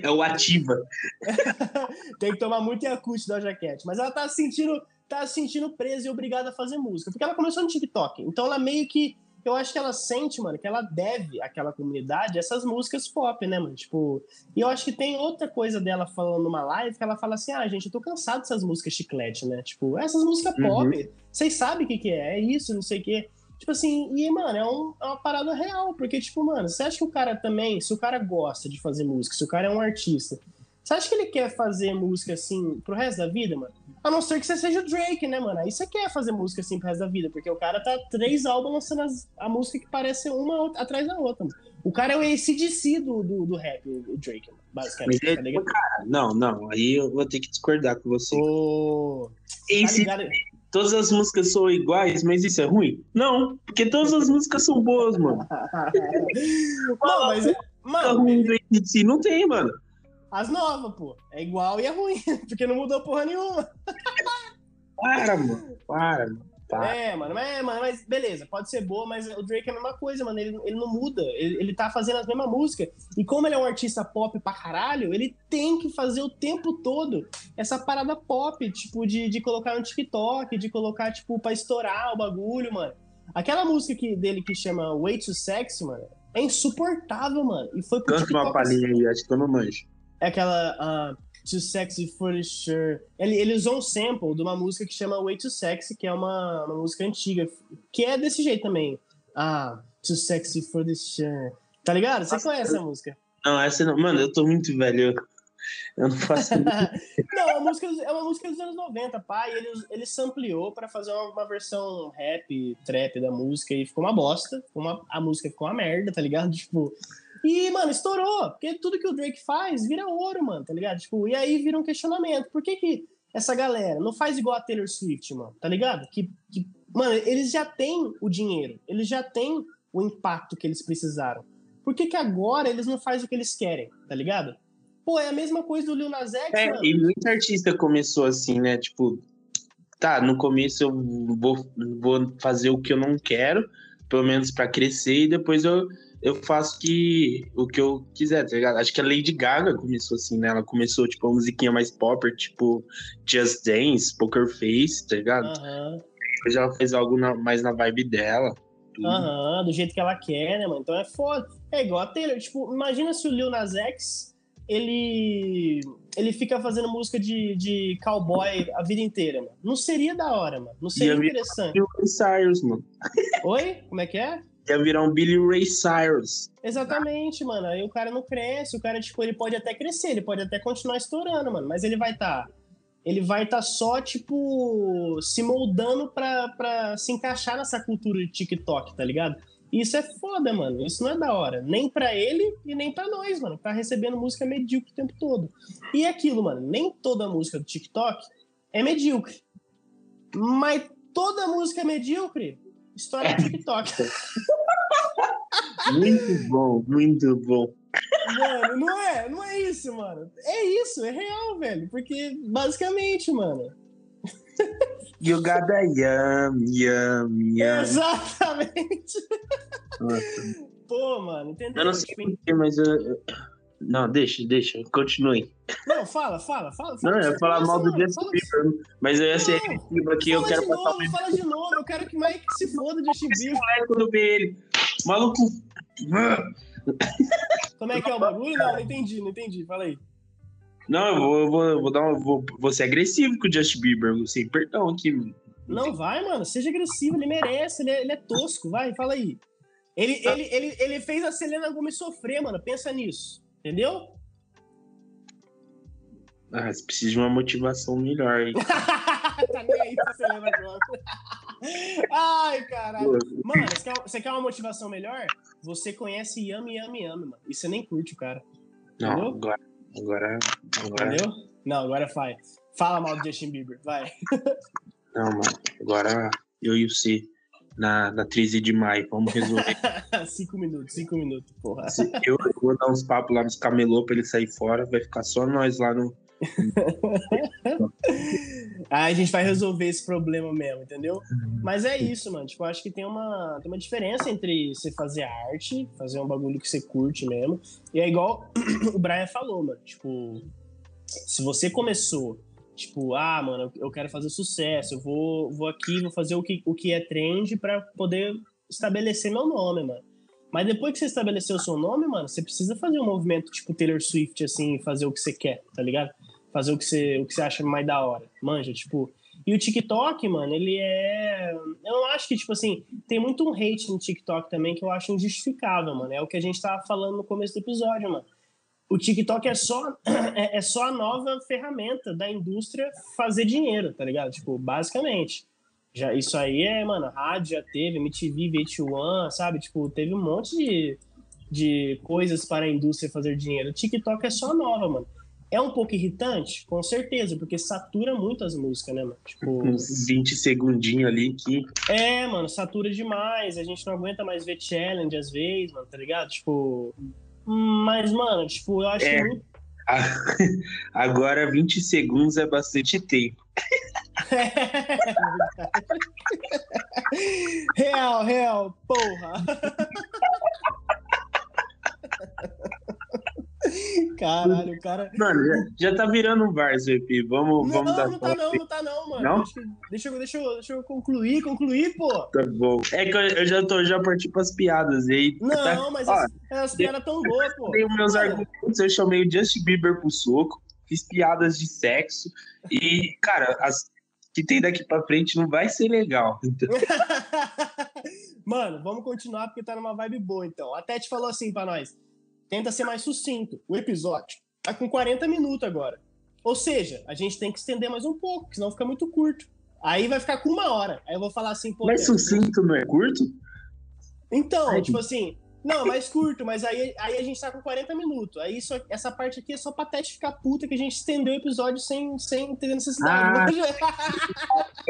É o ativa. *laughs* Tem que tomar muito Yakult da Jaquete. Mas ela tá se sentindo, tá se sentindo presa e obrigada a fazer música. Porque ela começou no TikTok. Então ela meio que. Eu acho que ela sente, mano, que ela deve àquela comunidade essas músicas pop, né, mano? Tipo. E eu acho que tem outra coisa dela falando numa live que ela fala assim: ah, gente, eu tô cansado dessas músicas chiclete, né? Tipo, essas músicas pop, vocês sabem o que, que é, é isso, não sei o quê. Tipo assim, e, mano, é, um- é uma parada real, porque, tipo, mano, você acha que o cara também, se o cara gosta de fazer música, se o cara é um artista, você acha que ele quer fazer música assim pro resto da vida, mano? A não ser que você seja o Drake, né, mano? Aí você quer fazer música assim pro resto da vida, porque o cara tá três álbuns lançando as- a música que parece uma atrás da outra, mano. O cara é o ACDC do, do, do rap, o, Drake, Mas basicamente, é, tá ligado? cara, não, não. Aí eu vou ter que discordar com você. Tá Esse, ligado? todas as músicas são iguais, mas isso é ruim? Não, porque todas as músicas são boas, mano. *laughs* Não, mas... é- Tá Mano, ruim do ACDC? Não tem, mano. As novas, pô. É igual e é ruim, *laughs* porque não mudou porra nenhuma. Para, mano. Para, mano. É, mano, mas, é, mano, mas beleza, pode ser boa, mas o Drake é a mesma coisa, mano. Ele, ele não muda, ele, ele tá fazendo as mesmas músicas. E como ele é um artista pop pra caralho, ele tem que fazer o tempo todo essa parada pop, tipo, de, de colocar no TikTok, de colocar, tipo, pra estourar o bagulho, mano. Aquela música que, dele que chama Way Too Sexy, mano, é insuportável, mano. E foi pro Canta uma TikTok. palhinha aí, acho que eu não manjo. É aquela ah, Too Sexy for the Sure. Ele, ele usou um sample de uma música que chama Way Too Sexy, que é uma, uma música antiga, que é desse jeito também. Ah, Too Sexy for the Sure. Tá ligado? Você conhece a música? Não, essa não. Mano, eu tô muito velho. Eu não faço. *laughs* não, a música, é uma música dos anos 90, pá, e ele, ele sampleou pra fazer uma, uma versão rap, trap da música e ficou uma bosta. Ficou uma- a música ficou uma merda, tá ligado? *laughs* Tipo. E, mano, estourou. Porque tudo que o Drake faz vira ouro, mano, tá ligado? Tipo, e aí vira um questionamento. Por que que essa galera não faz igual a Taylor Swift, mano? Tá ligado? Que, que, mano, eles já têm o dinheiro, eles já têm o impacto que eles precisaram. Por que que agora eles não fazem o que eles querem, tá ligado? Pô, é a mesma coisa do Lil Nas X, É, mano. e muito artista começou assim, né? Tipo, tá, no começo eu vou, vou fazer o que eu não quero, pelo menos pra crescer, e depois eu, eu faço que, o que eu quiser, tá ligado? Acho que a Lady Gaga começou assim, né? Ela começou, tipo, a musiquinha mais popper, tipo Just Dance, Poker Face, tá ligado? Aham, Depois ela fez algo na- mais na vibe dela. aham, do jeito que ela quer, né, mano? Então é foda. É igual a Taylor. Tipo, imagina se o Lil Nas X, ele, ele fica fazendo música de, de cowboy a vida inteira, mano. Não seria da hora, mano. Não seria Ia virar interessante. Billy Ray Cyrus, mano. Oi? Como é que é? Ia virar um Billy Ray Cyrus. Exatamente, mano. Aí o cara não cresce, o cara, tipo, ele pode até crescer, ele pode até continuar estourando, mano. Mas ele vai estar. ele vai estar só, tipo, se moldando pra, pra se encaixar nessa cultura de TikTok, tá ligado? E Isso é foda, mano. Isso não é da hora. Nem pra ele e nem pra nós, mano. Tá recebendo música medíocre o tempo todo. E é aquilo, mano. Nem toda música do TikTok é medíocre. Mas toda música medíocre estoura no *laughs* TikTok. *laughs* Muito bom, muito bom. Mano, não é, não é isso, mano. É isso, é real, velho. Porque, basicamente, mano. You got that yum, yum, yum. Exatamente. Nossa. Pô, mano, entendeu? Eu não sei Tipo, porquê, mas eu... Não, deixa, deixa, continue. não, fala, fala, fala. fala Não, eu ia falar mal do mano, Justin Bieber, mas eu ia ser Não, agressivo aqui, eu Fala quero de passar novo, fala de novo. Eu quero que o Mike se foda de Justin Bieber. quando ver ele. Maluco. Como é que é o bagulho? Não, não entendi, não entendi. Fala aí. Não, eu vou, eu vou, eu vou dar uma, vou, vou ser agressivo com o Justin Bieber, sem perdão aqui, mano. Não, vai, mano. Seja agressivo, ele merece, ele é, ele é tosco. Vai, fala aí. Ele, ele, ele, ele fez a Selena Gomes sofrer, mano. Pensa nisso. Entendeu? Ah, você precisa de uma motivação melhor aí. *laughs* tá nem aí pra Selena Gomes. Ai, caralho. Mano, você quer, você quer uma motivação melhor? Você conhece Yami Yami Yami, mano. E você nem curte o cara. Não, Entendeu? agora, agora, agora. Entendeu? Não, agora vai. Fala mal do Justin Bieber, vai. Não, mano. Agora eu e o C na, na 13 de maio. Vamos resolver. *laughs* cinco minutos, cinco minutos, porra. Eu vou dar uns papos lá nos camelô pra ele sair fora, vai ficar só nós lá no. *laughs* Aí a gente vai resolver esse problema mesmo, entendeu? Mas é isso, mano. Tipo, acho que tem uma, tem uma diferença entre você fazer arte, fazer um bagulho que você curte mesmo. E é igual *clears throat* o Brian falou, mano. Tipo, se você começou, tipo, ah, mano, eu quero fazer sucesso, eu vou, vou aqui, vou fazer o que, o que é trend pra poder estabelecer meu nome, mano. Mas depois que você estabeleceu o seu nome, mano, você precisa fazer um movimento tipo Taylor Swift, assim, fazer o que você quer, tá ligado? Fazer o que você, o que você acha mais da hora. Manja, tipo. E o TikTok, mano, ele é. Eu acho que, tipo assim, tem muito um hate no TikTok também que eu acho injustificável, mano. É o que a gente tava falando no começo do episódio, mano. O TikTok é só, *clears throat* é, é só a nova ferramenta da indústria fazer dinheiro, tá ligado? Tipo, basicamente. Já, isso aí é, mano, rádio já teve, MTV, VH1, sabe? Tipo, teve um monte de, de coisas para a indústria fazer dinheiro. O TikTok é só nova, mano. É um pouco irritante? Com certeza, porque satura muito as músicas, né, mano? Tipo, Uns 20 segundinhos ali que. é, mano, satura demais. A gente não aguenta mais ver challenge às vezes, mano, tá ligado? Tipo. Mas, mano, tipo, eu acho É. muito. *laughs* Agora 20 segundos é bastante tempo. *laughs* real, real, porra. *laughs* Caralho, o cara. Mano, já, já tá virando um VARS, EP. Vamos, Não, vamos dar não tá não, não tá não, mano. Não? Deixa, eu- deixa, eu, deixa, eu, concluir, concluir, pô. Tá bom. É que eu, eu já tô já parti pras piadas. Aí, Não, tá- mas as, as piadas tão boas, pô. os meus Mano. argumentos, eu chamei o Justin Bieber pro soco, fiz piadas de sexo. E, cara, as que tem daqui pra frente não vai ser legal. Então, *laughs* Mano, vamos continuar porque tá numa vibe boa, então. A Tete falou assim pra nós: tenta ser mais sucinto. O episódio tá com 40 minutos agora. Ou seja, a gente tem que estender mais um pouco, senão fica muito curto. Aí vai ficar com uma hora. Aí eu vou falar assim, pô. Tete, sucinto não é curto? Então, Ai, tipo assim, não, mais curto, mas aí, aí a gente tá com 40 minutos. Aí isso, essa parte aqui é só pra Tete ficar puta que a gente estendeu o episódio sem, sem ter necessidade. *laughs*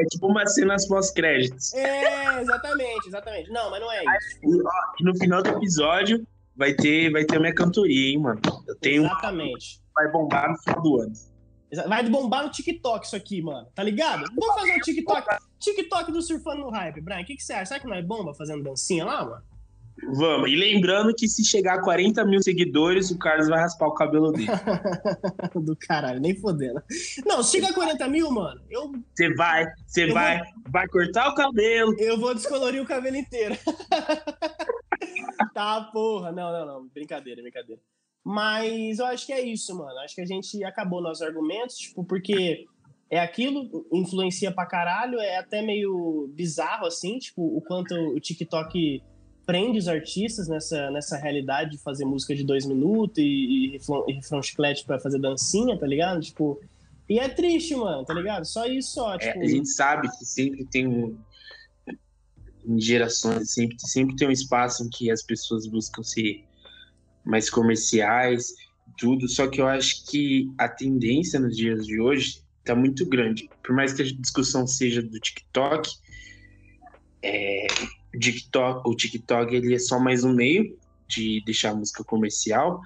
É tipo umas cenas pós-créditos. é, exatamente, exatamente. Não, mas não é isso. ó, no final do episódio vai ter, vai ter a minha cantoria, hein, mano. Eu tenho uma Exatamente. que vai bombar no final do ano. Vai bombar no TikTok isso aqui, mano. Tá ligado? Vamos fazer um TikTok. TikTok do Surfando no Hype, Brian. O que, que você acha? Será que não é bomba fazendo dancinha lá, mano? Vamos. E lembrando que se chegar a 40 mil seguidores, o Carlos vai raspar o cabelo dele. *laughs* Do caralho, nem fodendo. Não, se chega a 40 mil, mano, eu, Você vai, você vai, vai cortar o cabelo. eu vou descolorir o cabelo inteiro. *laughs* tá, porra. Não, não, não. Brincadeira, brincadeira. Mas eu acho que é isso, mano. Acho que a gente acabou nossos argumentos, tipo, porque é aquilo, influencia pra caralho, é até meio bizarro, assim, tipo, o quanto o TikTok prende os artistas nessa, nessa realidade de fazer música de dois minutos e, e refrão, e refrão chiclete pra fazer dancinha, tá ligado? Tipo, e é triste, mano, tá ligado? Só isso, só, É, tipo... a gente sabe que sempre tem um. Em gerações, sempre, sempre tem um espaço em que as pessoas buscam ser mais comerciais, tudo. Só que eu acho que a tendência nos dias de hoje está muito grande. Por mais que a discussão seja do TikTok, é, o TikTok, o TikTok ele é só mais um meio de deixar a música comercial.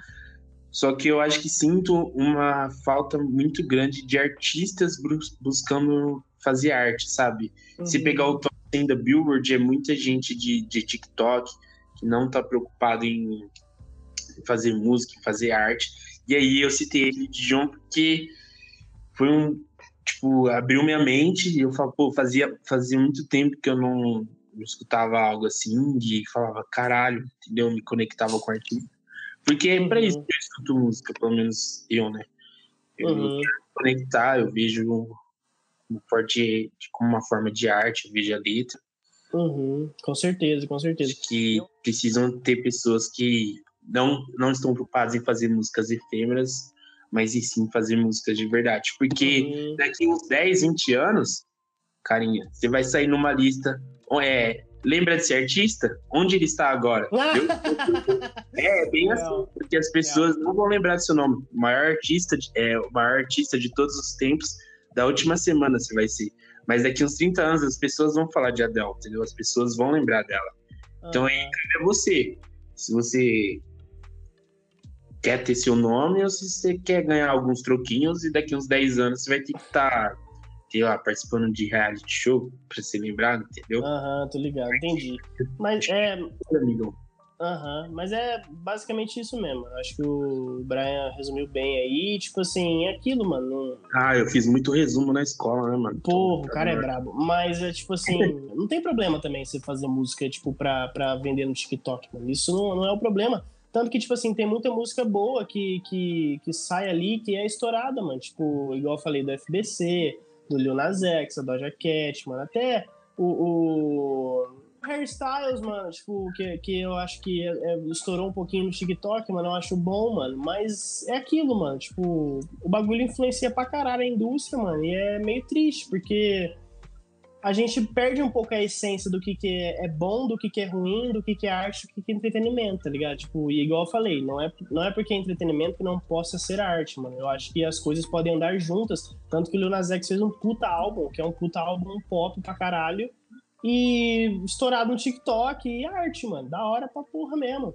Só que eu acho que sinto uma falta muito grande de artistas bus- buscando fazer arte, sabe? Se uhum. pegar o top 100 da Billboard, é muita gente de, de TikTok que não tá preocupado em fazer música, em fazer arte. E aí eu citei ele de John porque foi um, tipo, abriu minha mente e eu falo, pô, fazia, fazia muito tempo que eu não, não escutava algo assim e falava, caralho, entendeu? Me conectava com o artista. Porque é pra Uhum. isso que eu escuto música, pelo menos eu, né? Eu Uhum. quero conectar, eu vejo forte como uma forma de arte, eu vejo a letra. Uhum. Com certeza, com certeza. Que precisam ter pessoas que não, não estão preocupadas em fazer músicas efêmeras, mas e sim fazer músicas de verdade. Porque Uhum. daqui uns 10, 20 anos, carinha, você vai sair numa lista. É, lembra de ser artista? Onde ele está agora? *laughs* Entendeu? É, bem assim, porque as pessoas não vão lembrar do seu nome. O maior artista, de- é, o maior artista de todos os tempos, da última semana você vai ser. Mas daqui uns 30 anos as pessoas vão falar de Adele, entendeu? As pessoas vão lembrar dela. Então aí cabe a você. Se você quer ter seu nome ou se você quer ganhar alguns troquinhos e daqui uns 10 anos você vai ter que estar, sei lá, participando de reality show pra ser lembrado, entendeu? Aham, tô ligado, entendi. Mas é, Amigão. Aham, mas é basicamente isso mesmo. Acho que o Brian resumiu bem aí. Tipo assim, é aquilo, mano. Ah, eu fiz muito resumo na escola, né, mano? Porra, o cara é brabo. Mas é tipo assim, *laughs* não tem problema também você fazer música, tipo, pra, pra vender no TikTok, mano. Isso não, não é o problema. Tanto que, tipo assim, tem muita música boa que, que, que sai ali que é estourada, mano. Tipo, igual eu falei do FBC, do Lil Nas X, da Doja Cat, mano. Até o, o Hairstyles, mano, tipo, que, que eu acho que é- é- estourou um pouquinho no TikTok, mano. Eu acho bom, mano. Mas é aquilo, mano. Tipo, o bagulho influencia pra caralho a indústria, mano. E é meio triste, porque a gente perde um pouco a essência do que, que é bom, do que, que é ruim, do que, que é arte, do que, que é entretenimento, tá ligado? Tipo, e igual eu falei, não é, não é porque é entretenimento que não possa ser arte, mano. Eu acho que as coisas podem andar juntas. Tanto que o Lil Nas X fez um puta álbum, que é um puta álbum pop pra caralho. E estourado no TikTok e arte, mano. Da hora pra porra mesmo.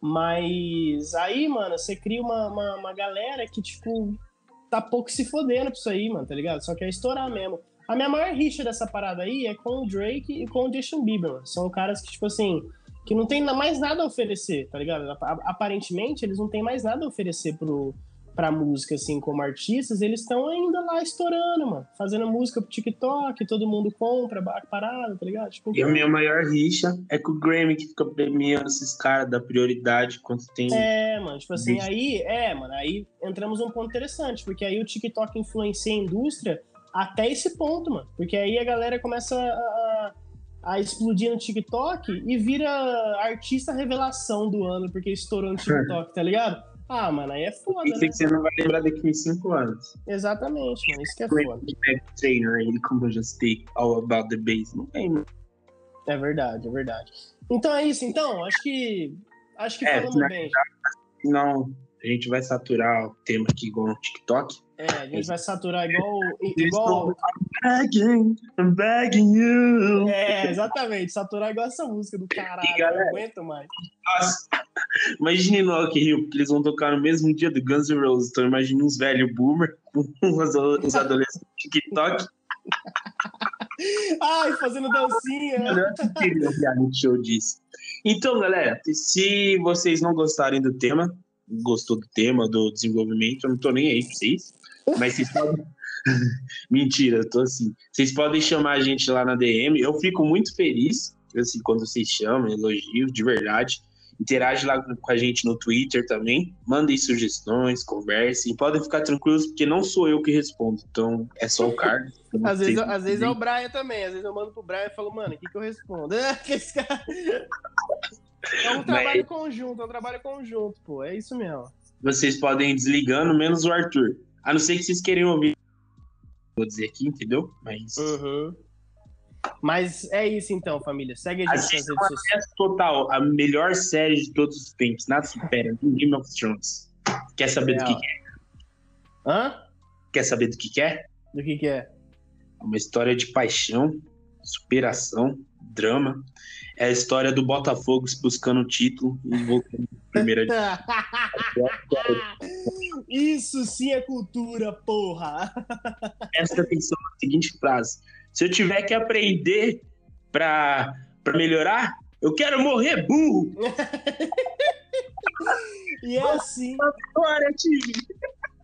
Mas aí, mano, você cria uma, uma, uma galera que, tipo, tá pouco se fodendo pra isso aí, mano, tá ligado? Só quer estourar mesmo. A minha maior rixa dessa parada aí é com o Drake e com o Justin Bieber, mano. São caras que, tipo assim, que não tem mais nada a oferecer, tá ligado? Ap- Aparentemente, eles não têm mais nada a oferecer pro, pra música, assim, como artistas. Eles estão ainda lá estourando, mano. Fazendo música pro TikTok, todo mundo compra parada, tá ligado? Tipo, E a minha maior rixa é com o Grammy, que fica premiando esses caras da prioridade quando tem. É, mano, tipo assim, aí, é, mano, aí entramos num ponto interessante, porque aí o TikTok influencia a indústria até esse ponto, mano. Porque aí a galera começa a, a- a explodir no TikTok e vira artista revelação do ano, porque estourou no *laughs* TikTok, tá ligado? Ah, mano, aí é foda, Isso né? que você não vai lembrar daqui uns 5 anos. Exatamente, mano, isso que é foda. Back Trainer, ele como Just Take All About the Bass. Não tem, mano. É verdade, é verdade. Então é isso, então, acho que. Acho que É, falamos né? bem. Senão a gente vai saturar o tema aqui igual no TikTok. É, a gente vai saturar igual. Eu igual estou begging, I'm begging you. É, exatamente. Saturar igual essa música do caralho. E, galera? Não aguento mais. Nossa. Imagine no Rock Rio, porque eles vão tocar no mesmo dia do Guns N' Roses. Então imagine uns velhos boomer com *laughs* os, adolescentes do TikTok. *laughs* Ai, fazendo dancinha. Eu queria um show disso. Então, galera, se vocês não gostarem do tema, gostou do tema, do desenvolvimento, eu não tô nem aí pra vocês. Mas vocês podem. *laughs* Mentira, eu tô assim. Vocês podem chamar a gente lá na DM. Eu fico muito feliz assim, quando vocês chamam, elogios, de verdade. Interage lá com a gente no Twitter também. Mandem sugestões, conversem. Podem ficar tranquilos, porque não sou eu que respondo. Então é só o Carlos. *laughs* Então, Às vezes, às vezes é o Brian também. Às vezes eu mando pro Brian e falo, mano, o que, que eu respondo? É, que esse cara- é um trabalho conjunto, é um trabalho conjunto, pô. É isso mesmo. vocês podem ir desligando, menos o Arthur. A não ser que vocês queiram ouvir. Vou dizer aqui, entendeu? Mas. Uhum. Mas é isso então, família. Segue a gente nas redes sociais. Total, a melhor série de todos os tempos. Nada supera. *laughs* Game of Thrones. Quer saber do Real. que que é? Hã? Quer saber do que que é? Do que que é? É uma história de paixão, superação, drama. É a história do Botafogo buscando o título e voltando primeira *laughs* Isso sim é cultura, porra! Presta atenção na seguinte frase. Se eu tiver que aprender pra, pra melhorar, eu quero morrer burro. *laughs* E é assim,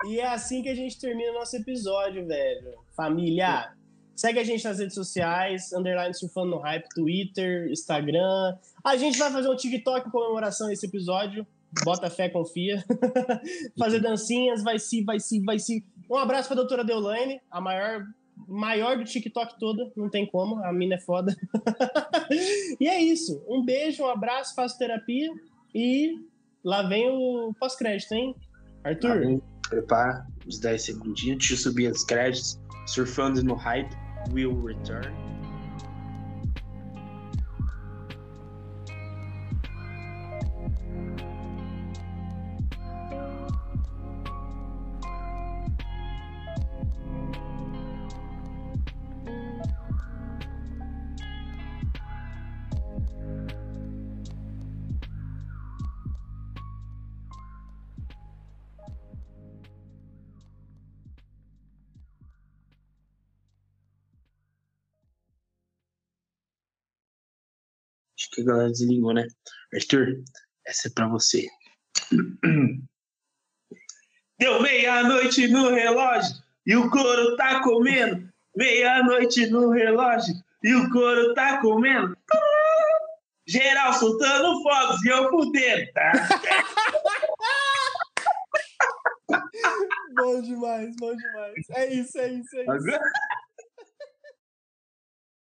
e é assim que a gente termina o nosso episódio, velho. Família, segue a gente nas redes sociais, underline surfando no hype, Twitter, Instagram. A gente vai fazer um TikTok em comemoração a esse episódio. bota fé, confia. *laughs* Fazer dancinhas, vai se, vai se, vai se. Um abraço pra doutora Deolane, a maior, maior do TikTok toda, não tem como, a mina é foda. *laughs* e é isso. Um beijo, um abraço, faço terapia e lá vem o pós-crédito, hein? Arthur? Prepara os 10 segundinhos, deixa eu subir os créditos. Surfando no hype, will return. Que a galera desligou, né? Arthur, essa é pra você. *clears throat* Deu meia-noite no relógio e o couro tá comendo. Meia-noite no relógio e o couro tá comendo. Geral soltando fogos e eu fudendo, tá? *laughs* bom demais, bom demais. É isso, é isso, é isso. Agora...